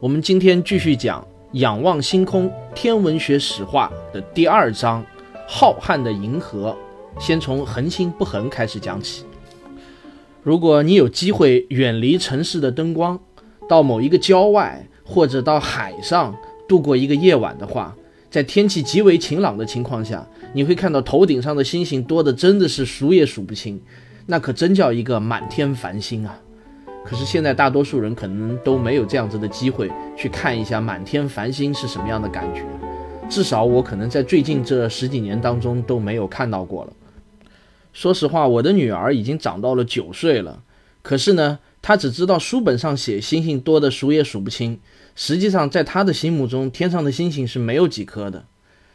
我们今天继续讲《仰望星空：天文学史话》的第二章《浩瀚的银河》，先从恒星不恒开始讲起。如果你有机会远离城市的灯光，到某一个郊外或者到海上度过一个夜晚的话，在天气极为晴朗的情况下，你会看到头顶上的星星多的真的是数也数不清，那可真叫一个满天繁星啊！可是现在大多数人可能都没有这样子的机会去看一下满天繁星是什么样的感觉，至少我可能在最近这十几年当中都没有看到过了。说实话，我的女儿已经长到了九岁了，可是呢，她只知道书本上写星星多的数也数不清，实际上在她的心目中，天上的星星是没有几颗的。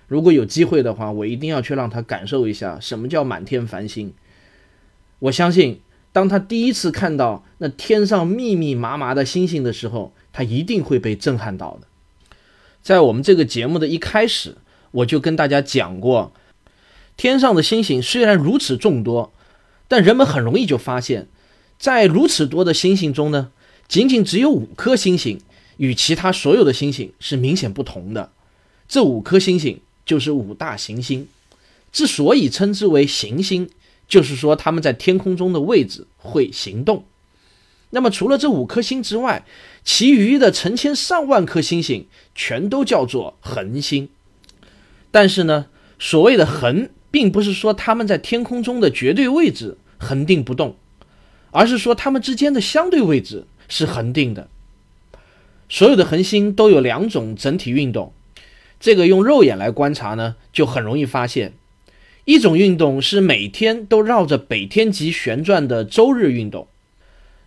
如果有机会的话，我一定要去让她感受一下什么叫满天繁星。我相信。当他第一次看到那天上密密麻麻的星星的时候，他一定会被震撼到的。在我们这个节目的一开始，我就跟大家讲过，天上的星星虽然如此众多，但人们很容易就发现，在如此多的星星中呢，仅仅只有五颗星星与其他所有的星星是明显不同的。这五颗星星就是五大行星，之所以称之为行星。就是说，他们在天空中的位置会行动。那么，除了这五颗星之外，其余的成千上万颗星星全都叫做恒星。但是呢，所谓的恒，并不是说它们在天空中的绝对位置恒定不动，而是说它们之间的相对位置是恒定的。所有的恒星都有两种整体运动，这个用肉眼来观察呢，就很容易发现。一种运动是每天都绕着北天极旋转的周日运动，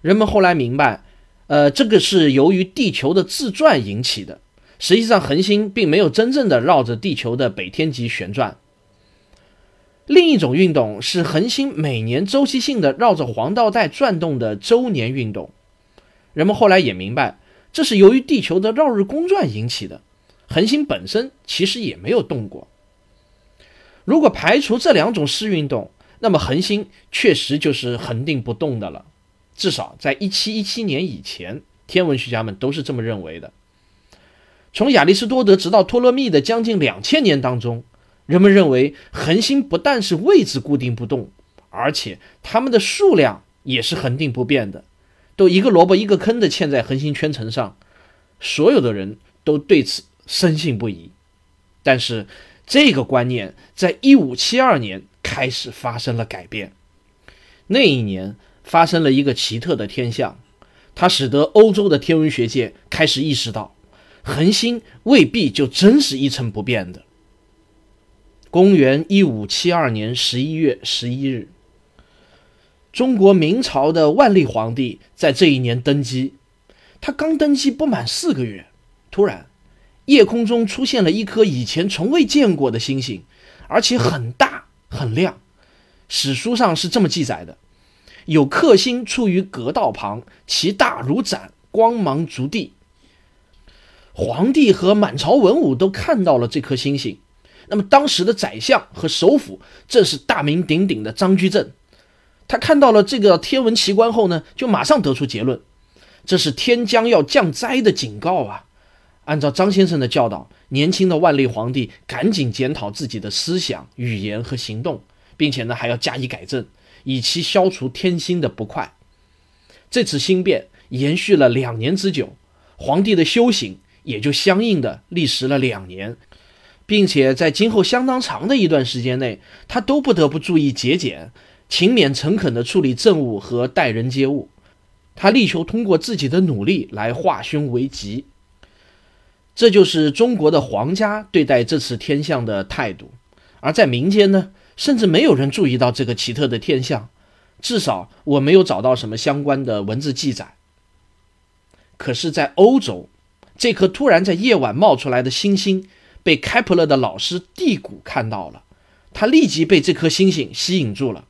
人们后来明白，呃，这个是由于地球的自转引起的。实际上，恒星并没有真正的绕着地球的北天极旋转。另一种运动是恒星每年周期性的绕着黄道带转动的周年运动，人们后来也明白，这是由于地球的绕日公转引起的。恒星本身其实也没有动过。如果排除这两种视运动，那么恒星确实就是恒定不动的了。至少在一七一七年以前，天文学家们都是这么认为的。从亚里士多德直到托勒密的将近两千年当中，人们认为恒星不但是位置固定不动，而且它们的数量也是恒定不变的，都一个萝卜一个坑的嵌在恒星圈层上。所有的人都对此深信不疑，但是。这个观念在一五七二年开始发生了改变。那一年发生了一个奇特的天象，它使得欧洲的天文学界开始意识到，恒星未必就真是一成不变的。公元一五七二年十一月十一日，中国明朝的万历皇帝在这一年登基。他刚登基不满四个月，突然。夜空中出现了一颗以前从未见过的星星，而且很大很亮。史书上是这么记载的：有克星处于阁道旁，其大如盏，光芒足地。皇帝和满朝文武都看到了这颗星星。那么当时的宰相和首辅正是大名鼎鼎的张居正。他看到了这个天文奇观后呢，就马上得出结论：这是天将要降灾的警告啊！按照张先生的教导，年轻的万历皇帝赶紧检讨自己的思想、语言和行动，并且呢还要加以改正，以期消除天心的不快。这次新变延续了两年之久，皇帝的修行也就相应的历时了两年，并且在今后相当长的一段时间内，他都不得不注意节俭、勤勉、诚恳地处理政务和待人接物。他力求通过自己的努力来化凶为吉。这就是中国的皇家对待这次天象的态度，而在民间呢，甚至没有人注意到这个奇特的天象，至少我没有找到什么相关的文字记载。可是，在欧洲，这颗突然在夜晚冒出来的星星被开普勒的老师蒂谷看到了，他立即被这颗星星吸引住了。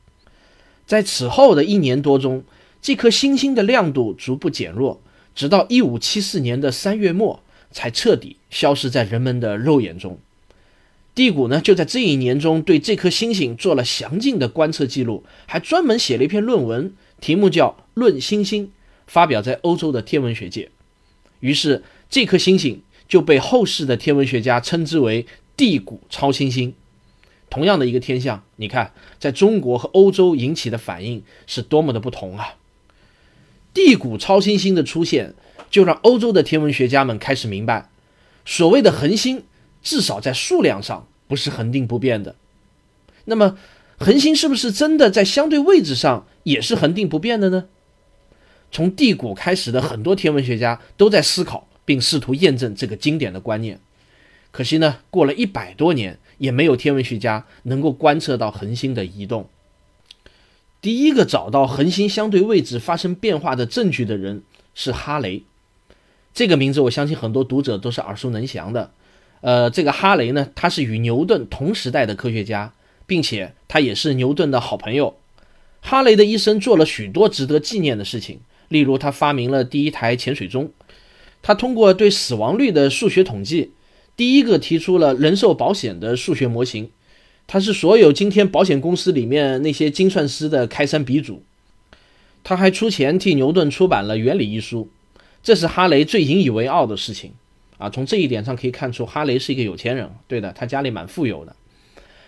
在此后的一年多中，这颗星星的亮度逐步减弱，直到1574年的三月末才彻底消失在人们的肉眼中。蒂谷呢，就在这一年中对这颗星星做了详尽的观测记录，还专门写了一篇论文，题目叫《论星星》，发表在欧洲的天文学界。于是，这颗星星就被后世的天文学家称之为地谷超新星。同样的一个天象，你看，在中国和欧洲引起的反应是多么的不同啊！地谷超新星的出现，就让欧洲的天文学家们开始明白，所谓的恒星，至少在数量上不是恒定不变的。那么，恒星是不是真的在相对位置上也是恒定不变的呢？从地谷开始的很多天文学家都在思考并试图验证这个经典的观念。可惜呢，过了一百多年，也没有天文学家能够观测到恒星的移动。第一个找到恒星相对位置发生变化的证据的人是哈雷。这个名字我相信很多读者都是耳熟能详的。呃，这个哈雷呢，他是与牛顿同时代的科学家，并且他也是牛顿的好朋友。哈雷的一生做了许多值得纪念的事情。例如，他发明了第一台潜水钟，他通过对死亡率的数学统计，第一个提出了人寿保险的数学模型。他是所有今天保险公司里面那些精算师的开山鼻祖。他还出钱替牛顿出版了《原理》一书，这是哈雷最引以为傲的事情啊！从这一点上可以看出，哈雷是一个有钱人。对的，他家里蛮富有的。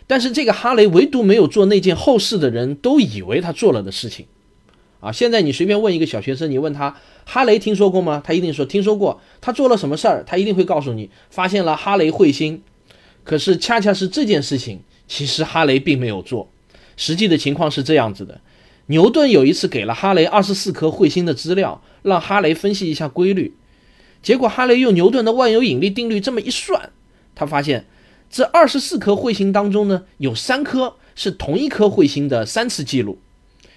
但是这个哈雷唯独没有做那件后世的人都以为他做了的事情。啊，现在你随便问一个小学生，你问他哈雷听说过吗？他一定说听说过。他做了什么事儿？他一定会告诉你，发现了哈雷彗星。可是恰恰是这件事情，其实哈雷并没有做。实际的情况是这样子的：牛顿有一次给了哈雷二十四颗彗星的资料，让哈雷分析一下规律。结果哈雷用牛顿的万有引力定律这么一算，他发现这二十四颗彗星当中呢，有三颗是同一颗彗星的三次记录。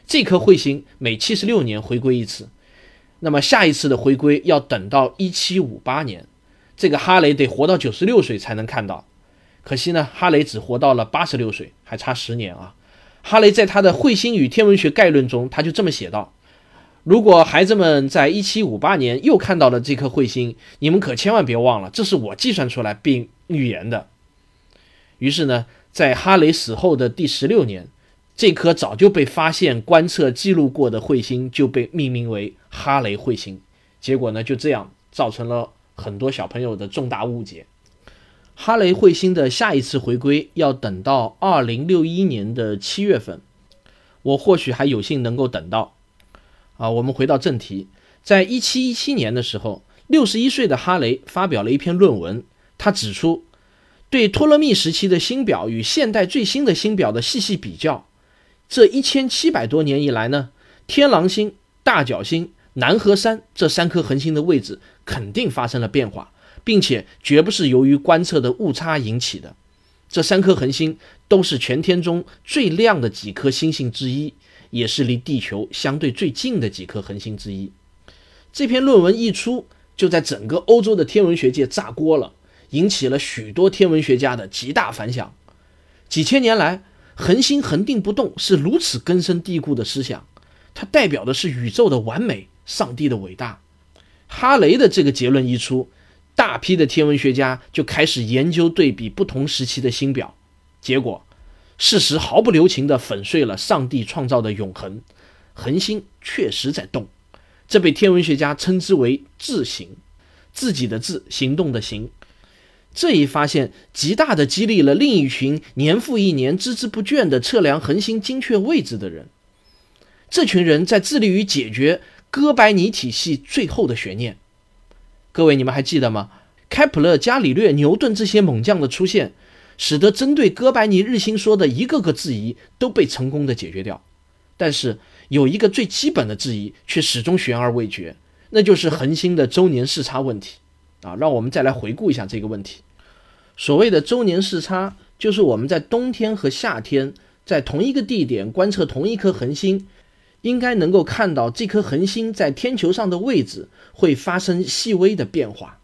这颗彗星每七十六年回归一次，那么下一次的回归要等到一七五八年，这个哈雷得活到九十六岁才能看到。可惜呢，哈雷只活到了八十六岁，还差十年啊。哈雷在他的《彗星与天文学概论》中，他就这么写道：如果孩子们在一七五八年又看到了这颗彗星，你们可千万别忘了，这是我计算出来并预言的。于是呢，在哈雷死后的第十六年。这颗早就被发现、观测、记录过的彗星就被命名为哈雷彗星，结果呢，就这样造成了很多小朋友的重大误解。哈雷彗星的下一次回归要等到二零六一年的七月份，我或许还有幸能够等到。啊，我们回到正题，在一七一七年的时候，六十一岁的哈雷发表了一篇论文，他指出，对托勒密时期的星表与现代最新的星表的细细比较。这一千七百多年以来呢，天狼星、大角星、南河山这三颗恒星的位置肯定发生了变化，并且绝不是由于观测的误差引起的。这三颗恒星都是全天中最亮的几颗星星之一，也是离地球相对最近的几颗恒星之一。这篇论文一出，就在整个欧洲的天文学界炸锅了，引起了许多天文学家的极大反响。几千年来。恒星恒定不动是如此根深蒂固的思想，它代表的是宇宙的完美，上帝的伟大。哈雷的这个结论一出，大批的天文学家就开始研究对比不同时期的星表，结果，事实毫不留情地粉碎了上帝创造的永恒，恒星确实在动，这被天文学家称之为自行，自己的自，行动的行。这一发现极大的激励了另一群年复一年孜孜不倦地测量恒星精确位置的人。这群人在致力于解决哥白尼体系最后的悬念。各位，你们还记得吗？开普勒、伽利略、牛顿这些猛将的出现，使得针对哥白尼日心说的一个个质疑都被成功的解决掉。但是有一个最基本的质疑却始终悬而未决，那就是恒星的周年视差问题。啊，让我们再来回顾一下这个问题。所谓的周年视差，就是我们在冬天和夏天在同一个地点观测同一颗恒星，应该能够看到这颗恒星在天球上的位置会发生细微的变化。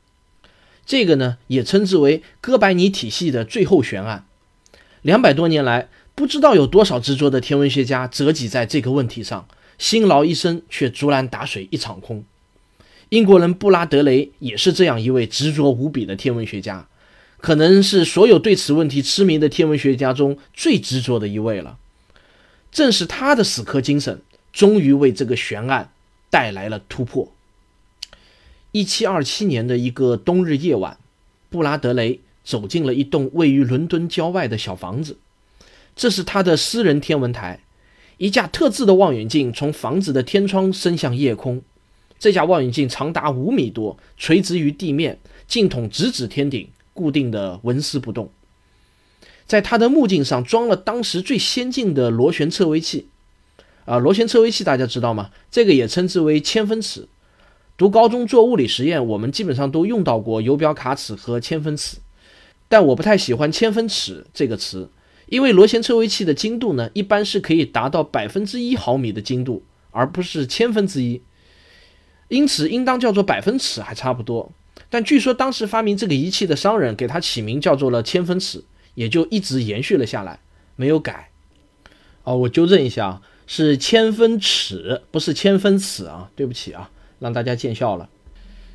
这个呢也称之为哥白尼体系的最后悬案。两百多年来，不知道有多少执着的天文学家折戟在这个问题上，辛劳一生却竹篮打水一场空。英国人布拉德雷也是这样一位执着无比的天文学家，可能是所有对此问题痴迷的天文学家中最执着的一位了。正是他的死磕精神，终于为这个悬案带来了突破。一七二七年的一个冬日夜晚，布拉德雷走进了一栋位于伦敦郊外的小房子，这是他的私人天文台。一架特制的望远镜从房子的天窗伸向夜空。这架望远镜长达五米多，垂直于地面，镜筒直指天顶，固定的纹丝不动。在他的目镜上装了当时最先进的螺旋测微器。啊，螺旋测微器大家知道吗？这个也称之为千分尺。读高中做物理实验，我们基本上都用到过游标卡尺和千分尺。但我不太喜欢千分尺这个词，因为螺旋测微器的精度呢，一般是可以达到百分之一毫米的精度，而不是千分之一。因此，应当叫做百分尺还差不多。但据说当时发明这个仪器的商人给它起名叫做了千分尺，也就一直延续了下来，没有改。哦，我纠正一下啊，是千分尺，不是千分尺啊，对不起啊，让大家见笑了。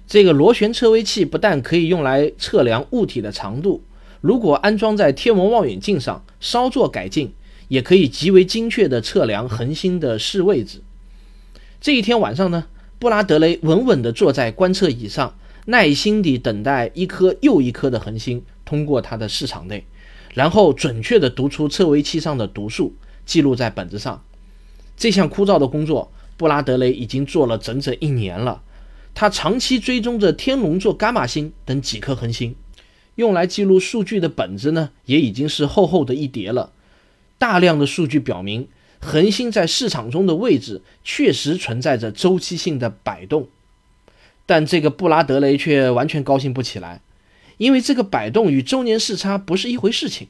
这个螺旋测微器不但可以用来测量物体的长度，如果安装在天文望远镜上，稍作改进，也可以极为精确地测量恒星的视位置。这一天晚上呢？布拉德雷稳稳地坐在观测椅上，耐心地等待一颗又一颗的恒星通过他的视场内，然后准确地读出测微器上的读数，记录在本子上。这项枯燥的工作，布拉德雷已经做了整整一年了。他长期追踪着天龙座伽马星等几颗恒星，用来记录数据的本子呢，也已经是厚厚的一叠了。大量的数据表明。恒星在市场中的位置确实存在着周期性的摆动，但这个布拉德雷却完全高兴不起来，因为这个摆动与周年视差不是一回事情。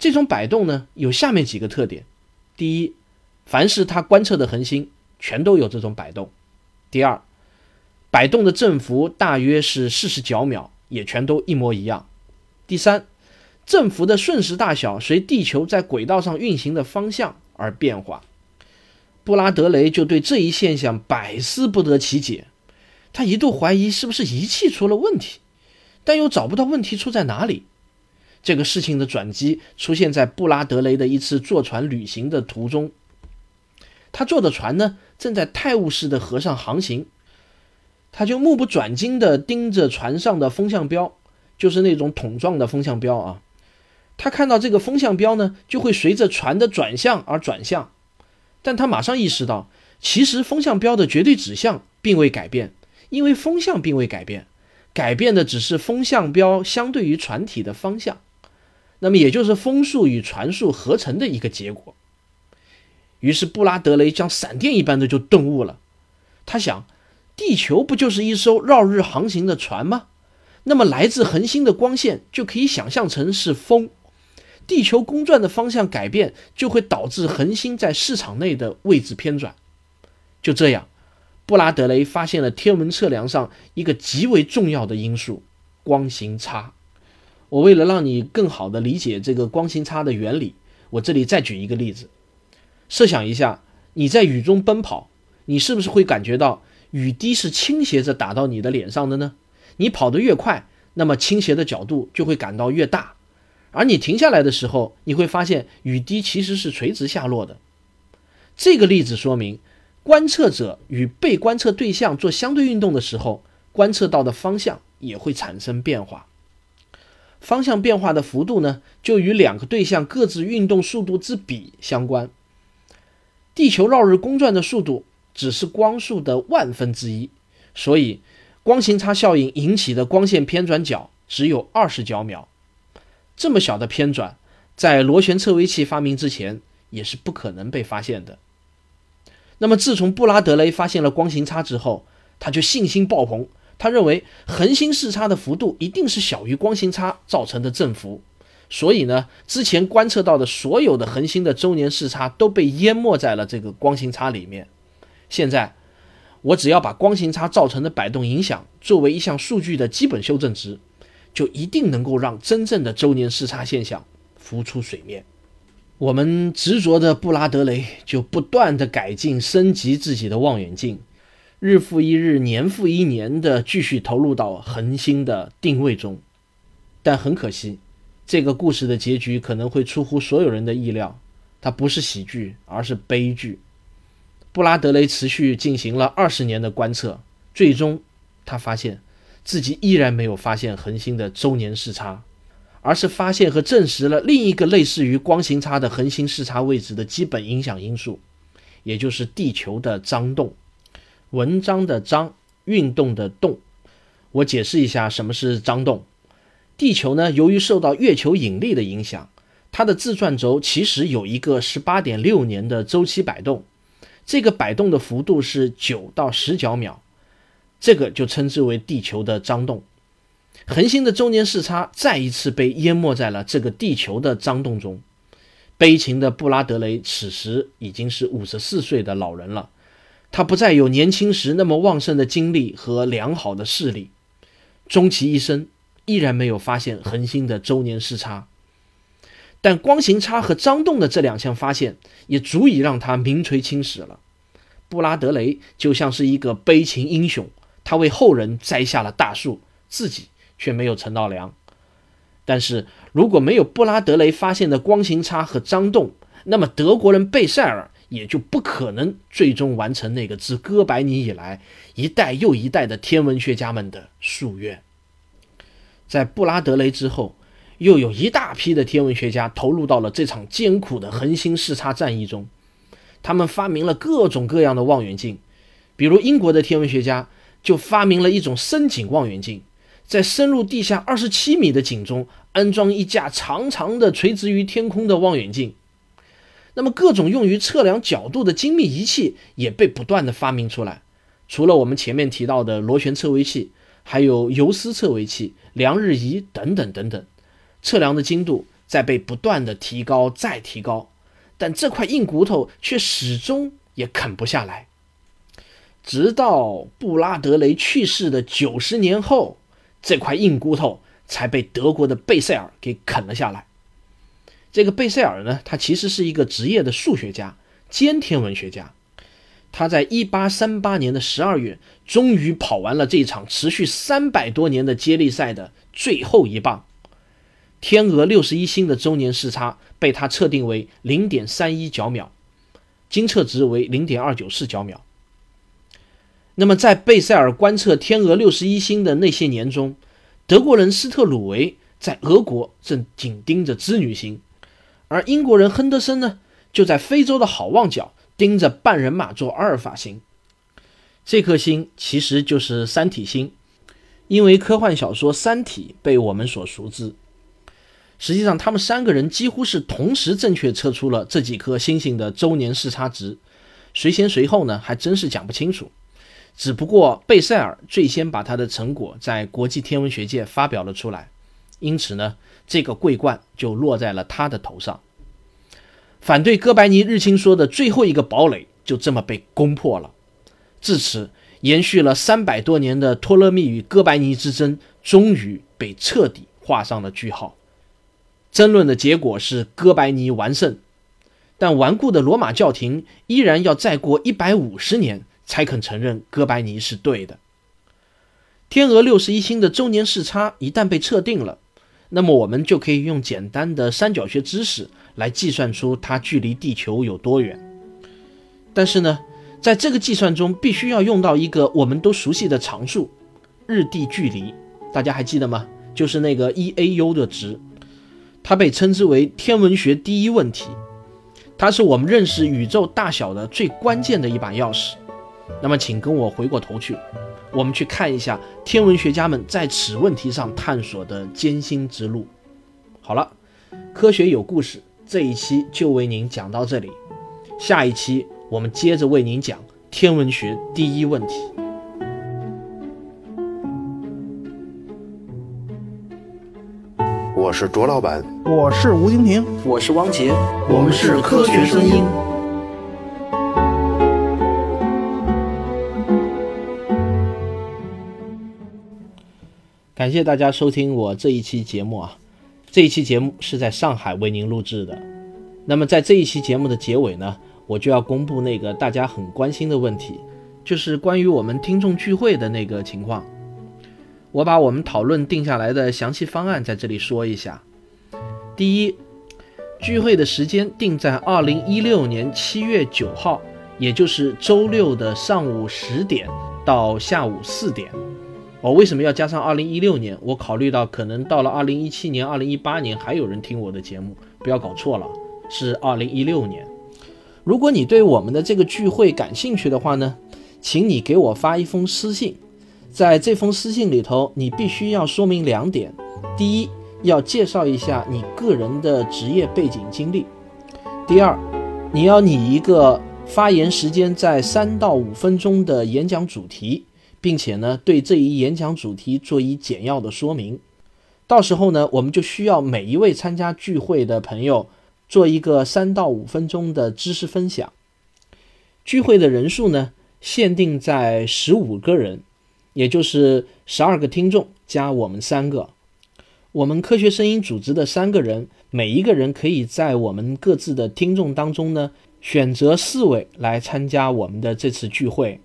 这种摆动呢，有下面几个特点：第一，凡是他观测的恒星全都有这种摆动；第二，摆动的振幅大约是四十角秒，也全都一模一样；第三，振幅的瞬时大小随地球在轨道上运行的方向。而变化，布拉德雷就对这一现象百思不得其解。他一度怀疑是不是仪器出了问题，但又找不到问题出在哪里。这个事情的转机出现在布拉德雷的一次坐船旅行的途中。他坐的船呢，正在泰晤士的河上航行，他就目不转睛地盯着船上的风向标，就是那种桶状的风向标啊。他看到这个风向标呢，就会随着船的转向而转向，但他马上意识到，其实风向标的绝对指向并未改变，因为风向并未改变，改变的只是风向标相对于船体的方向，那么也就是风速与船速合成的一个结果。于是布拉德雷像闪电一般的就顿悟了，他想，地球不就是一艘绕日航行的船吗？那么来自恒星的光线就可以想象成是风。地球公转的方向改变，就会导致恒星在市场内的位置偏转。就这样，布拉德雷发现了天文测量上一个极为重要的因素——光行差。我为了让你更好地理解这个光行差的原理，我这里再举一个例子：设想一下，你在雨中奔跑，你是不是会感觉到雨滴是倾斜着打到你的脸上的呢？你跑得越快，那么倾斜的角度就会感到越大。而你停下来的时候，你会发现雨滴其实是垂直下落的。这个例子说明，观测者与被观测对象做相对运动的时候，观测到的方向也会产生变化。方向变化的幅度呢，就与两个对象各自运动速度之比相关。地球绕日公转的速度只是光速的万分之一，所以光行差效应引起的光线偏转角只有二十角秒。这么小的偏转，在螺旋测微器发明之前也是不可能被发现的。那么，自从布拉德雷发现了光行差之后，他就信心爆棚。他认为恒星视差的幅度一定是小于光行差造成的振幅，所以呢，之前观测到的所有的恒星的周年视差都被淹没在了这个光行差里面。现在，我只要把光行差造成的摆动影响作为一项数据的基本修正值，就一定能够让真正的周年视差现象浮出水面。我们执着的布拉德雷就不断的改进升级自己的望远镜，日复一日、年复一年的继续投入到恒星的定位中。但很可惜，这个故事的结局可能会出乎所有人的意料，它不是喜剧，而是悲剧。布拉德雷持续进行了二十年的观测，最终他发现自己依然没有发现恒星的周年视差。而是发现和证实了另一个类似于光行差的恒星视差位置的基本影响因素，也就是地球的张动。文章的张，运动的动。我解释一下什么是张动。地球呢，由于受到月球引力的影响，它的自转轴其实有一个十八点六年的周期摆动，这个摆动的幅度是九到十角秒，这个就称之为地球的张动。恒星的周年视差再一次被淹没在了这个地球的张动中。悲情的布拉德雷此时已经是五十四岁的老人了，他不再有年轻时那么旺盛的精力和良好的视力，终其一生依然没有发现恒星的周年视差。但光行差和张动的这两项发现也足以让他名垂青史了。布拉德雷就像是一个悲情英雄，他为后人栽下了大树，自己。却没有乘到梁。但是如果没有布拉德雷发现的光行差和张动，那么德国人贝塞尔也就不可能最终完成那个自哥白尼以来一代又一代的天文学家们的夙愿。在布拉德雷之后，又有一大批的天文学家投入到了这场艰苦的恒星视差战役中。他们发明了各种各样的望远镜，比如英国的天文学家就发明了一种深井望远镜。在深入地下二十七米的井中安装一架长长的垂直于天空的望远镜，那么各种用于测量角度的精密仪器也被不断的发明出来。除了我们前面提到的螺旋测微器，还有游丝测微器、量日仪等等等等，测量的精度在被不断的提高再提高，但这块硬骨头却始终也啃不下来。直到布拉德雷去世的九十年后。这块硬骨头才被德国的贝塞尔给啃了下来。这个贝塞尔呢，他其实是一个职业的数学家兼天文学家。他在1838年的12月，终于跑完了这场持续三百多年的接力赛的最后一棒。天鹅61星的周年视差被他测定为0.31角秒，经测值为0.294角秒。那么，在贝塞尔观测天鹅六十一星的那些年中，德国人斯特鲁维在俄国正紧盯着织女星，而英国人亨德森呢，就在非洲的好望角盯着半人马座阿尔法星。这颗星其实就是三体星，因为科幻小说《三体》被我们所熟知。实际上，他们三个人几乎是同时正确测出了这几颗星星的周年视差值，谁先谁后呢？还真是讲不清楚。只不过贝塞尔最先把他的成果在国际天文学界发表了出来，因此呢，这个桂冠就落在了他的头上。反对哥白尼日心说的最后一个堡垒就这么被攻破了。至此，延续了三百多年的托勒密与哥白尼之争终于被彻底画上了句号。争论的结果是哥白尼完胜，但顽固的罗马教廷依然要再过一百五十年。才肯承认哥白尼是对的。天鹅六十一星的周年视差一旦被测定了，那么我们就可以用简单的三角学知识来计算出它距离地球有多远。但是呢，在这个计算中必须要用到一个我们都熟悉的常数——日地距离。大家还记得吗？就是那个 e a u 的值，它被称之为天文学第一问题，它是我们认识宇宙大小的最关键的一把钥匙。那么，请跟我回过头去，我们去看一下天文学家们在此问题上探索的艰辛之路。好了，科学有故事，这一期就为您讲到这里下一期我们接着为您讲天文学第一问题。我是卓老板。我是吴京平。我是汪杰。我们是科学声音。感谢大家收听我这一期节目啊。这一期节目是在上海为您录制的。那么在这一期节目的结尾呢，我就要公布那个大家很关心的问题，就是关于我们听众聚会的那个情况。我把我们讨论定下来的详细方案在这里说一下。第一，聚会的时间定在二零一六年七月九号，也就是周六的上午十点到下午四点。我为什么要加上二零一六年？我考虑到可能到了二零一七年、二零一八年还有人听我的节目，不要搞错了，是二零一六年。如果你对我们的这个聚会感兴趣的话呢，请你给我发一封私信。在这封私信里头，你必须要说明两点：第一，要介绍一下你个人的职业背景经历；第二，你要拟一个发言时间在三到五分钟的演讲主题，并且呢，对这一演讲主题做一简要的说明。到时候呢，我们就需要每一位参加聚会的朋友做一个三到五分钟的知识分享。聚会的人数呢，限定在十五个人。也就是十二个听众加我们三个，我们科学声音组织的三个人，每一个人可以在我们各自的听众当中呢，选择四位来参加我们的这次聚会。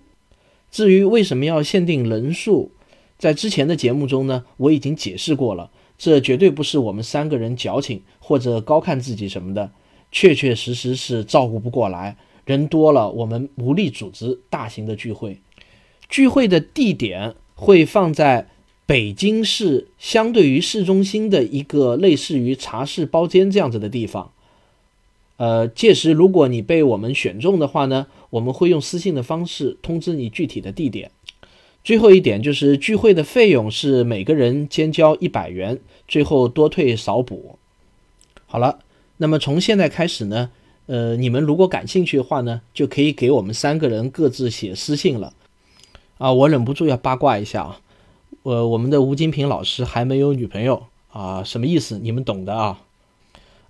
至于为什么要限定人数，在之前的节目中呢，我已经解释过了，这绝对不是我们三个人矫情或者高看自己什么的，确确实实是照顾不过来，人多了我们无力组织大型的聚会。聚会的地点会放在北京市相对于市中心的一个类似于茶室包间这样子的地方。呃，届时如果你被我们选中的话呢，我们会用私信的方式通知你具体的地点。最后一点就是聚会的费用是每个人先交一百元，最后多退少补。好了，那么从现在开始呢，呃，你们如果感兴趣的话呢，就可以给我们三个人各自写私信了。啊，我忍不住要八卦一下啊！呃，我们的吴金平老师还没有女朋友啊，什么意思？你们懂的啊。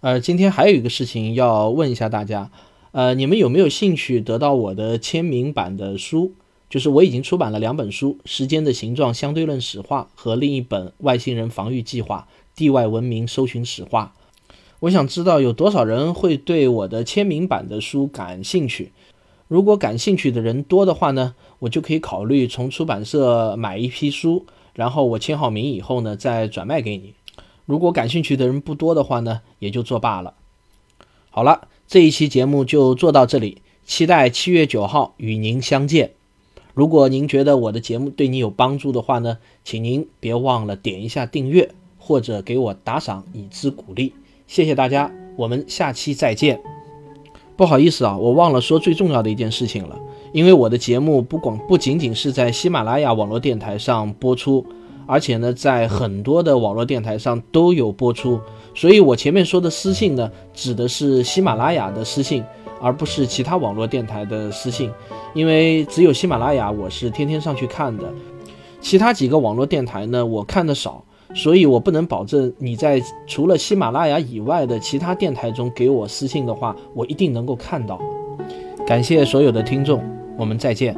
呃，今天还有一个事情要问一下大家，呃，你们有没有兴趣得到我的签名版的书？就是我已经出版了两本书，《时间的形状相对论史话》和另一本《外星人防御计划：地外文明搜寻史话》。我想知道有多少人会对我的签名版的书感兴趣。如果感兴趣的人多的话呢，我就可以考虑从出版社买一批书，然后我签好名以后呢，再转卖给你。如果感兴趣的人不多的话呢，也就作罢了。好了，这一期节目就做到这里，期待七月九号与您相见。如果您觉得我的节目对你有帮助的话呢，请您别忘了点一下订阅或者给我打赏以资鼓励，谢谢大家，我们下期再见。不好意思啊，我忘了说最重要的一件事情了。因为我的节目不光不仅仅是在喜马拉雅网络电台上播出，而且呢，在很多的网络电台上都有播出。所以我前面说的私信呢，指的是喜马拉雅的私信，而不是其他网络电台的私信。因为只有喜马拉雅我是天天上去看的，其他几个网络电台呢，我看的少。所以，我不能保证你在除了喜马拉雅以外的其他电台中给我私信的话，我一定能够看到。感谢所有的听众，我们再见。